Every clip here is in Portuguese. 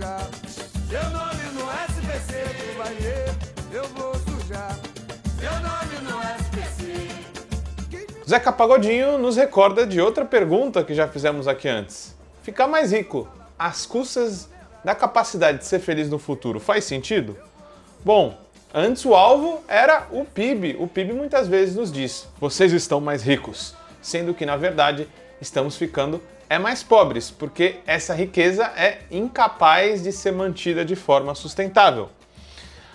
sujar. Seu nome no SPC, ver, eu vou sujar. Seu nome no SPC. Zeca Pagodinho nos recorda de outra pergunta que já fizemos aqui antes. Ficar mais rico às custas da capacidade de ser feliz no futuro faz sentido? Bom, antes o alvo era o PIB. O PIB muitas vezes nos diz: vocês estão mais ricos, sendo que na verdade estamos ficando é mais pobres, porque essa riqueza é incapaz de ser mantida de forma sustentável.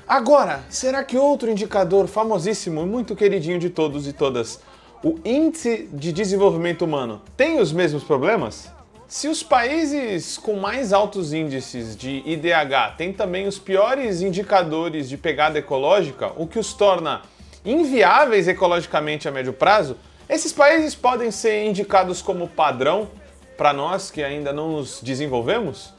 Agora, será que outro indicador famosíssimo e muito queridinho de todos e todas, o Índice de Desenvolvimento Humano, tem os mesmos problemas? Se os países com mais altos índices de IDH têm também os piores indicadores de pegada ecológica, o que os torna inviáveis ecologicamente a médio prazo, esses países podem ser indicados como padrão para nós que ainda não nos desenvolvemos?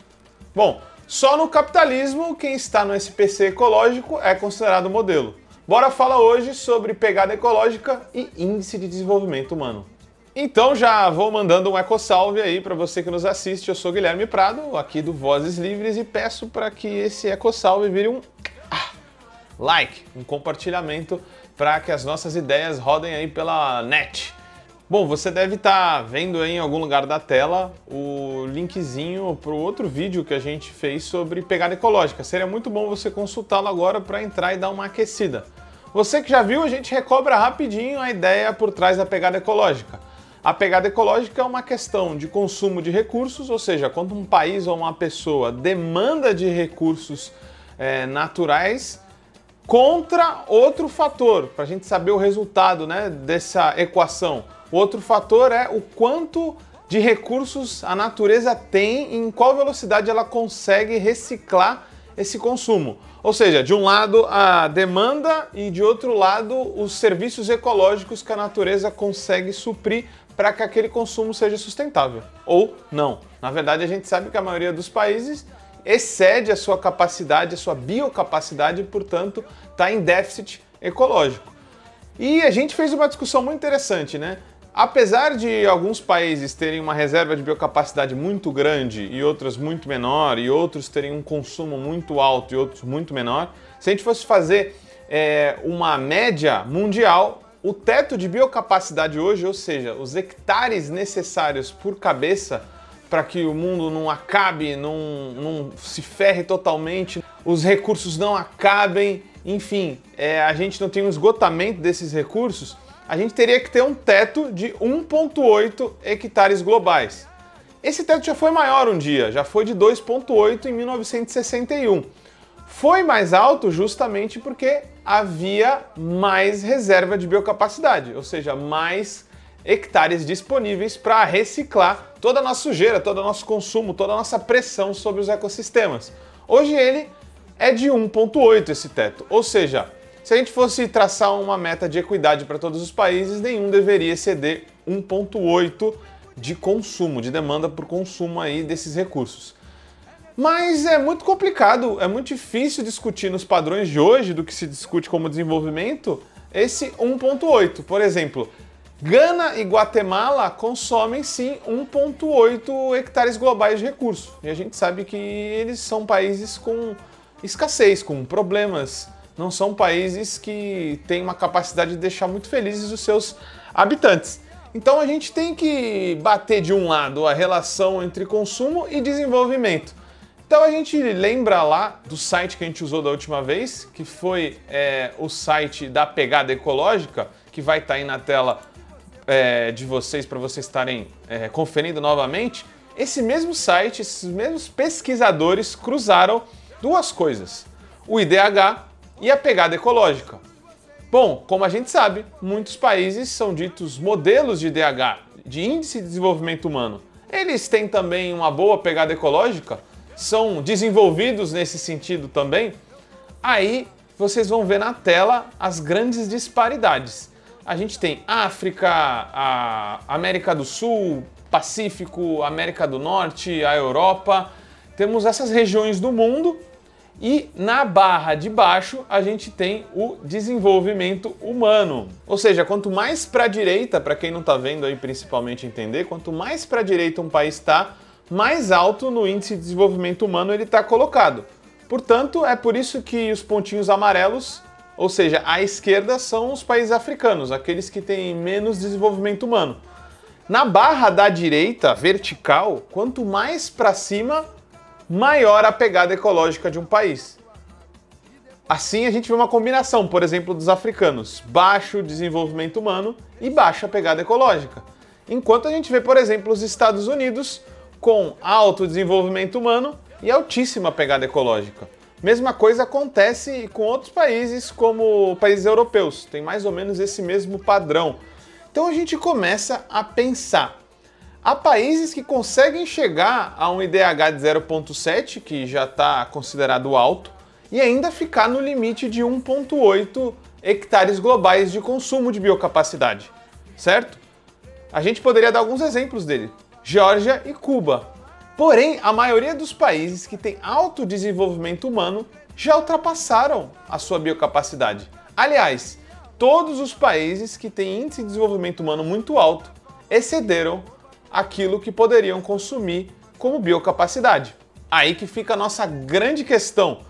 Bom, só no capitalismo quem está no SPC ecológico é considerado modelo. Bora falar hoje sobre pegada ecológica e índice de desenvolvimento humano. Então já vou mandando um eco salve aí para você que nos assiste. Eu sou Guilherme Prado, aqui do Vozes Livres e peço para que esse eco salve vire um like, um compartilhamento para que as nossas ideias rodem aí pela net. Bom, você deve estar tá vendo em algum lugar da tela o linkzinho para o outro vídeo que a gente fez sobre pegada ecológica. Seria muito bom você consultá-lo agora para entrar e dar uma aquecida. Você que já viu, a gente recobra rapidinho a ideia por trás da pegada ecológica. A pegada ecológica é uma questão de consumo de recursos, ou seja, quando um país ou uma pessoa demanda de recursos é, naturais contra outro fator, para a gente saber o resultado né, dessa equação. O outro fator é o quanto de recursos a natureza tem e em qual velocidade ela consegue reciclar esse consumo. Ou seja, de um lado a demanda e de outro lado os serviços ecológicos que a natureza consegue suprir para que aquele consumo seja sustentável. Ou não. Na verdade, a gente sabe que a maioria dos países excede a sua capacidade, a sua biocapacidade e, portanto, está em déficit ecológico. E a gente fez uma discussão muito interessante, né? Apesar de alguns países terem uma reserva de biocapacidade muito grande e outras muito menor, e outros terem um consumo muito alto e outros muito menor, se a gente fosse fazer é, uma média mundial, o teto de biocapacidade hoje, ou seja, os hectares necessários por cabeça para que o mundo não acabe, não, não se ferre totalmente, os recursos não acabem, enfim, é, a gente não tem um esgotamento desses recursos a gente teria que ter um teto de 1,8 hectares globais. Esse teto já foi maior um dia, já foi de 2,8 em 1961. Foi mais alto justamente porque havia mais reserva de biocapacidade, ou seja, mais hectares disponíveis para reciclar toda a nossa sujeira, todo o nosso consumo, toda a nossa pressão sobre os ecossistemas. Hoje ele é de 1,8 esse teto, ou seja, se a gente fosse traçar uma meta de equidade para todos os países, nenhum deveria exceder 1,8 de consumo, de demanda por consumo aí desses recursos. Mas é muito complicado, é muito difícil discutir nos padrões de hoje do que se discute como desenvolvimento esse 1,8. Por exemplo, Gana e Guatemala consomem sim 1,8 hectares globais de recursos. E a gente sabe que eles são países com escassez, com problemas não são países que têm uma capacidade de deixar muito felizes os seus habitantes. Então a gente tem que bater de um lado a relação entre consumo e desenvolvimento. Então a gente lembra lá do site que a gente usou da última vez, que foi é, o site da Pegada Ecológica, que vai estar tá aí na tela é, de vocês para vocês estarem é, conferindo novamente. Esse mesmo site, esses mesmos pesquisadores cruzaram duas coisas: o IDH e a pegada ecológica? Bom, como a gente sabe, muitos países são ditos modelos de DH, de Índice de Desenvolvimento Humano. Eles têm também uma boa pegada ecológica? São desenvolvidos nesse sentido também? Aí vocês vão ver na tela as grandes disparidades. A gente tem África, a América do Sul, Pacífico, América do Norte, a Europa. Temos essas regiões do mundo e na barra de baixo a gente tem o desenvolvimento humano. Ou seja, quanto mais para a direita, para quem não está vendo aí principalmente entender, quanto mais para a direita um país está, mais alto no índice de desenvolvimento humano ele está colocado. Portanto, é por isso que os pontinhos amarelos, ou seja, à esquerda, são os países africanos, aqueles que têm menos desenvolvimento humano. Na barra da direita, vertical, quanto mais para cima, maior a pegada ecológica de um país. Assim a gente vê uma combinação, por exemplo, dos africanos, baixo desenvolvimento humano e baixa pegada ecológica. Enquanto a gente vê, por exemplo, os Estados Unidos com alto desenvolvimento humano e altíssima pegada ecológica. Mesma coisa acontece com outros países, como países europeus, tem mais ou menos esse mesmo padrão. Então a gente começa a pensar. Há países que conseguem chegar a um IDH de 0,7, que já está considerado alto, e ainda ficar no limite de 1,8 hectares globais de consumo de biocapacidade, certo? A gente poderia dar alguns exemplos dele: Geórgia e Cuba. Porém, a maioria dos países que têm alto desenvolvimento humano já ultrapassaram a sua biocapacidade. Aliás, todos os países que têm índice de desenvolvimento humano muito alto excederam aquilo que poderiam consumir como biocapacidade. Aí que fica a nossa grande questão.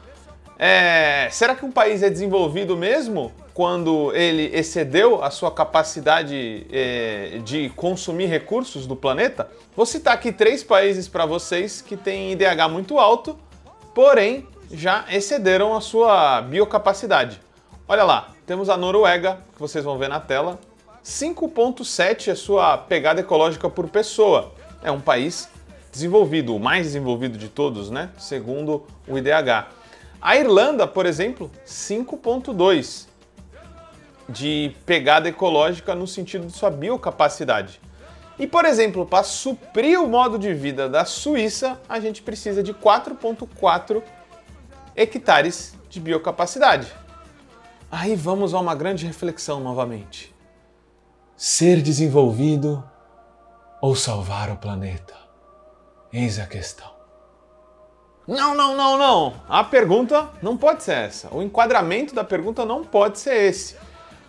É, será que um país é desenvolvido mesmo quando ele excedeu a sua capacidade é, de consumir recursos do planeta? Vou citar aqui três países para vocês que têm IDH muito alto, porém já excederam a sua biocapacidade. Olha lá, temos a Noruega, que vocês vão ver na tela, 5,7 é a sua pegada ecológica por pessoa. É um país desenvolvido, o mais desenvolvido de todos, né? Segundo o IDH. A Irlanda, por exemplo, 5,2 de pegada ecológica no sentido de sua biocapacidade. E, por exemplo, para suprir o modo de vida da Suíça, a gente precisa de 4,4 hectares de biocapacidade. Aí vamos a uma grande reflexão novamente. Ser desenvolvido ou salvar o planeta? Eis a questão. Não, não, não, não. A pergunta não pode ser essa. O enquadramento da pergunta não pode ser esse.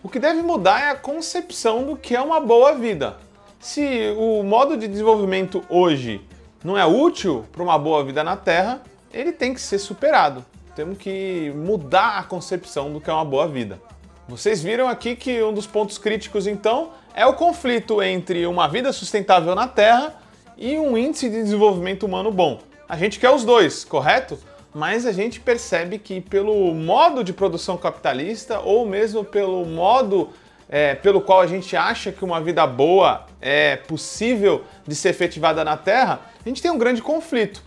O que deve mudar é a concepção do que é uma boa vida. Se o modo de desenvolvimento hoje não é útil para uma boa vida na Terra, ele tem que ser superado. Temos que mudar a concepção do que é uma boa vida. Vocês viram aqui que um dos pontos críticos, então, é o conflito entre uma vida sustentável na Terra e um índice de desenvolvimento humano bom. A gente quer os dois, correto? Mas a gente percebe que pelo modo de produção capitalista ou mesmo pelo modo é, pelo qual a gente acha que uma vida boa é possível de ser efetivada na Terra, a gente tem um grande conflito.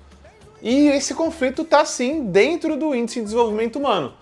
E esse conflito está sim dentro do índice de desenvolvimento humano.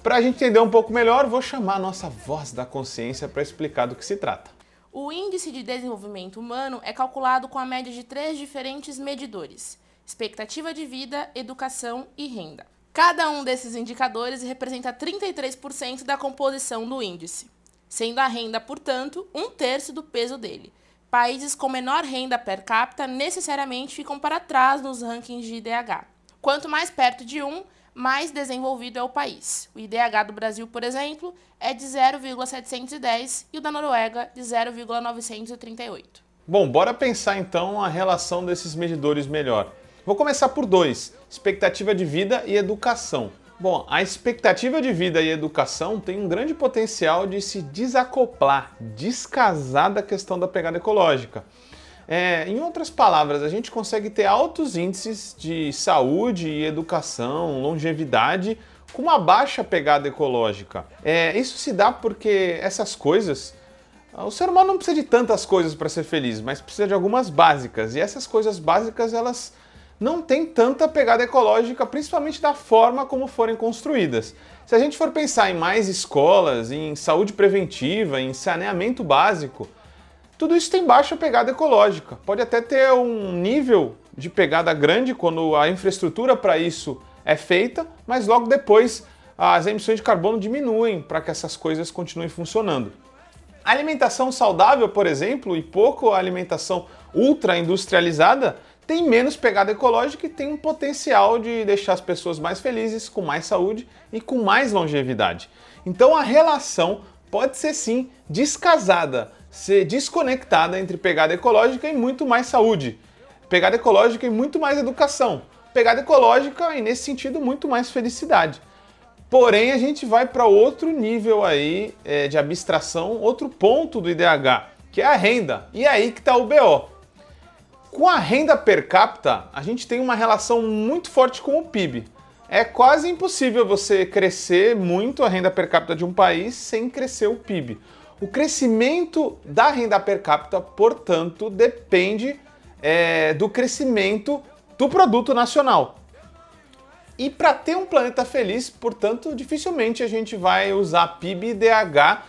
Para a gente entender um pouco melhor, vou chamar a nossa voz da consciência para explicar do que se trata. O índice de desenvolvimento humano é calculado com a média de três diferentes medidores expectativa de vida, educação e renda. Cada um desses indicadores representa 33% da composição do índice, sendo a renda, portanto, um terço do peso dele. Países com menor renda per capita necessariamente ficam para trás nos rankings de IDH. Quanto mais perto de um, mais desenvolvido é o país. O IDH do Brasil, por exemplo, é de 0,710 e o da Noruega de 0,938. Bom, bora pensar então a relação desses medidores melhor. Vou começar por dois: expectativa de vida e educação. Bom, a expectativa de vida e educação tem um grande potencial de se desacoplar, descasar da questão da pegada ecológica. É, em outras palavras, a gente consegue ter altos índices de saúde e educação, longevidade, com uma baixa pegada ecológica. É, isso se dá porque essas coisas. O ser humano não precisa de tantas coisas para ser feliz, mas precisa de algumas básicas. E essas coisas básicas, elas não tem tanta pegada ecológica, principalmente da forma como forem construídas. Se a gente for pensar em mais escolas, em saúde preventiva, em saneamento básico, tudo isso tem baixa pegada ecológica. Pode até ter um nível de pegada grande quando a infraestrutura para isso é feita, mas logo depois as emissões de carbono diminuem para que essas coisas continuem funcionando. A alimentação saudável, por exemplo, e pouco alimentação ultra industrializada tem menos pegada ecológica e tem um potencial de deixar as pessoas mais felizes, com mais saúde e com mais longevidade. Então a relação pode ser sim descasada, ser desconectada entre pegada ecológica e muito mais saúde. Pegada ecológica e muito mais educação. Pegada ecológica e, nesse sentido, muito mais felicidade. Porém, a gente vai para outro nível aí é, de abstração, outro ponto do IDH, que é a renda. E é aí que está o BO. Com a renda per capita, a gente tem uma relação muito forte com o PIB. É quase impossível você crescer muito a renda per capita de um país sem crescer o PIB. O crescimento da renda per capita, portanto, depende é, do crescimento do produto nacional. E para ter um planeta feliz, portanto, dificilmente a gente vai usar PIB e DH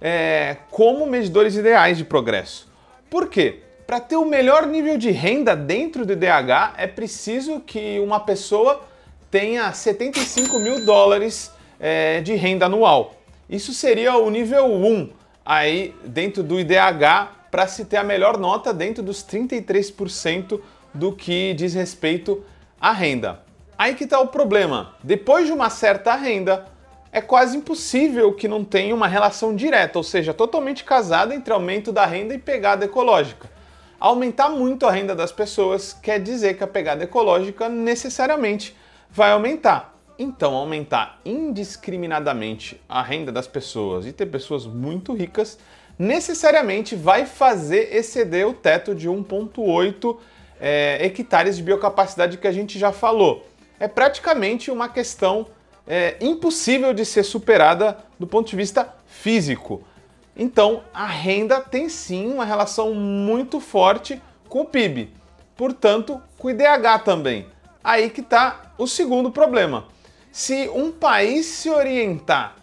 é, como medidores ideais de progresso. Por quê? Para ter o melhor nível de renda dentro do DH, é preciso que uma pessoa tenha 75 mil dólares é, de renda anual. Isso seria o nível 1 aí dentro do IDH para se ter a melhor nota dentro dos 33% do que diz respeito à renda. Aí que está o problema. Depois de uma certa renda, é quase impossível que não tenha uma relação direta, ou seja, totalmente casada entre aumento da renda e pegada ecológica. Aumentar muito a renda das pessoas quer dizer que a pegada ecológica necessariamente vai aumentar. Então, aumentar indiscriminadamente a renda das pessoas e ter pessoas muito ricas necessariamente vai fazer exceder o teto de 1,8 é, hectares de biocapacidade que a gente já falou é praticamente uma questão é, impossível de ser superada do ponto de vista físico. Então, a renda tem sim uma relação muito forte com o PIB, portanto, com o IDH também. Aí que está o segundo problema. Se um país se orientar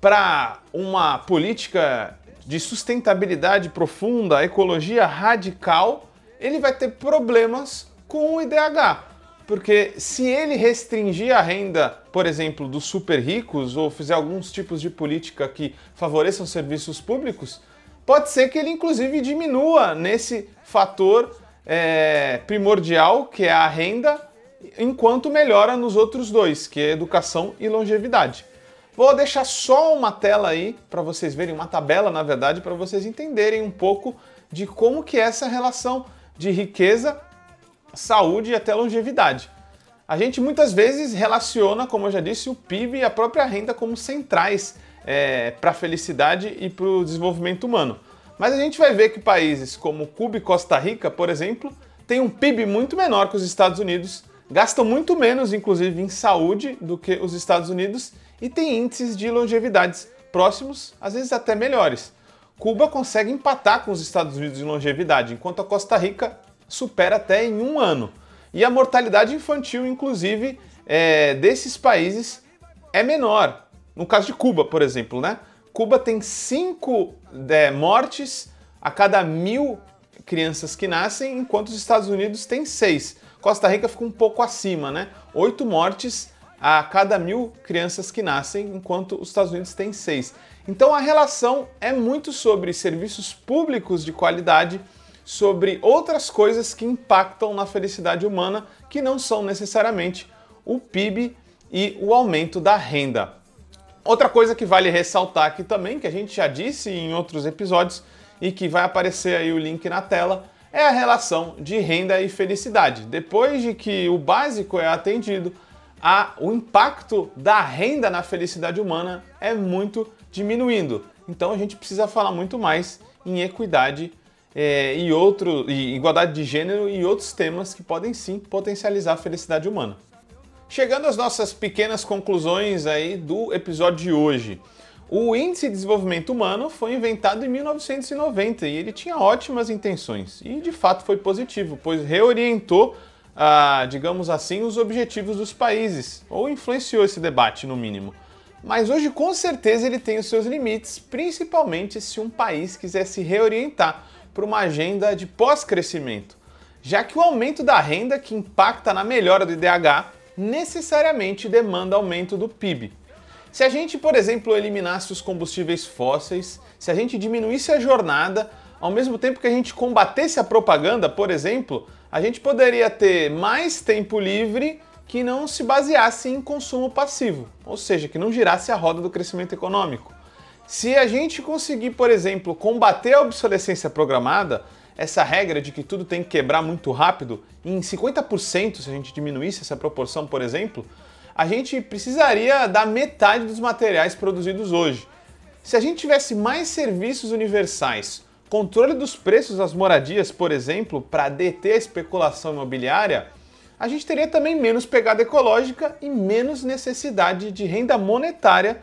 para uma política de sustentabilidade profunda, ecologia radical, ele vai ter problemas com o IDH. Porque se ele restringir a renda, por exemplo, dos super ricos ou fizer alguns tipos de política que favoreçam serviços públicos, pode ser que ele inclusive diminua nesse fator é, primordial, que é a renda, enquanto melhora nos outros dois, que é educação e longevidade. Vou deixar só uma tela aí para vocês verem, uma tabela, na verdade, para vocês entenderem um pouco de como que é essa relação de riqueza saúde e até longevidade. A gente muitas vezes relaciona, como eu já disse, o PIB e a própria renda como centrais é, para a felicidade e para o desenvolvimento humano. Mas a gente vai ver que países como Cuba e Costa Rica, por exemplo, têm um PIB muito menor que os Estados Unidos, gastam muito menos, inclusive, em saúde do que os Estados Unidos e têm índices de longevidades próximos, às vezes até melhores. Cuba consegue empatar com os Estados Unidos em longevidade, enquanto a Costa Rica supera até em um ano. E a mortalidade infantil, inclusive, é, desses países é menor. No caso de Cuba, por exemplo, né? Cuba tem cinco é, mortes a cada mil crianças que nascem, enquanto os Estados Unidos têm seis. Costa Rica fica um pouco acima, né? Oito mortes a cada mil crianças que nascem, enquanto os Estados Unidos têm seis. Então a relação é muito sobre serviços públicos de qualidade sobre outras coisas que impactam na felicidade humana, que não são necessariamente o PIB e o aumento da renda. Outra coisa que vale ressaltar aqui também, que a gente já disse em outros episódios e que vai aparecer aí o link na tela, é a relação de renda e felicidade. Depois de que o básico é atendido, a, o impacto da renda na felicidade humana é muito diminuindo. Então a gente precisa falar muito mais em equidade é, e, outro, e igualdade de gênero e outros temas que podem sim potencializar a felicidade humana. Chegando às nossas pequenas conclusões aí do episódio de hoje. O Índice de Desenvolvimento Humano foi inventado em 1990 e ele tinha ótimas intenções e de fato foi positivo, pois reorientou, ah, digamos assim, os objetivos dos países, ou influenciou esse debate no mínimo. Mas hoje com certeza ele tem os seus limites, principalmente se um país quiser se reorientar para uma agenda de pós-crescimento, já que o aumento da renda que impacta na melhora do IDH necessariamente demanda aumento do PIB. Se a gente, por exemplo, eliminasse os combustíveis fósseis, se a gente diminuísse a jornada, ao mesmo tempo que a gente combatesse a propaganda, por exemplo, a gente poderia ter mais tempo livre que não se baseasse em consumo passivo, ou seja, que não girasse a roda do crescimento econômico. Se a gente conseguir, por exemplo, combater a obsolescência programada, essa regra de que tudo tem que quebrar muito rápido, em 50%, se a gente diminuísse essa proporção, por exemplo, a gente precisaria da metade dos materiais produzidos hoje. Se a gente tivesse mais serviços universais, controle dos preços das moradias, por exemplo, para deter a especulação imobiliária, a gente teria também menos pegada ecológica e menos necessidade de renda monetária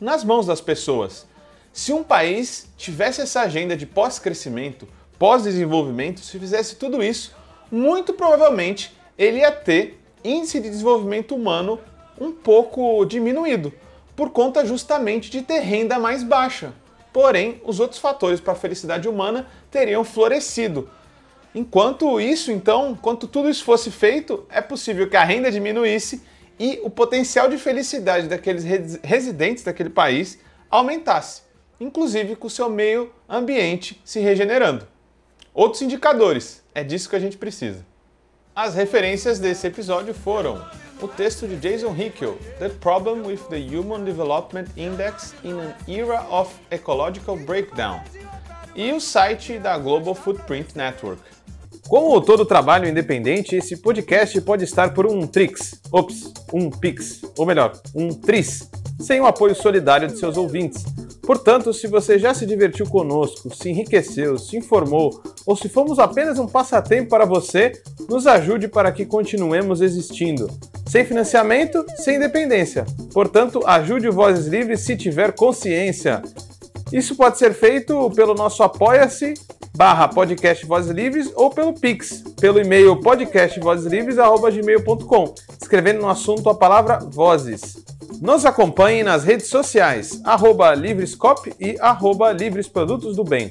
nas mãos das pessoas. Se um país tivesse essa agenda de pós-crescimento, pós-desenvolvimento, se fizesse tudo isso, muito provavelmente ele ia ter índice de desenvolvimento humano um pouco diminuído, por conta justamente de ter renda mais baixa. Porém, os outros fatores para a felicidade humana teriam florescido. Enquanto isso, então, enquanto tudo isso fosse feito, é possível que a renda diminuísse e o potencial de felicidade daqueles residentes daquele país aumentasse, inclusive com o seu meio ambiente se regenerando. Outros indicadores, é disso que a gente precisa. As referências desse episódio foram o texto de Jason Hickel, The Problem with the Human Development Index in an Era of Ecological Breakdown, e o site da Global Footprint Network. Como todo trabalho independente, esse podcast pode estar por um Trix, ops, um Pix, ou melhor, um Tris, sem o apoio solidário de seus ouvintes. Portanto, se você já se divertiu conosco, se enriqueceu, se informou ou se fomos apenas um passatempo para você, nos ajude para que continuemos existindo. Sem financiamento, sem independência. Portanto, ajude o Vozes Livres se tiver consciência. Isso pode ser feito pelo nosso apoia-se barra podcast Vozes Livres ou pelo Pix, pelo e-mail podcastvozeslivres.gmail.com, escrevendo no assunto a palavra Vozes. Nos acompanhe nas redes sociais, arroba Livrescop e arroba Livres Produtos do Bem.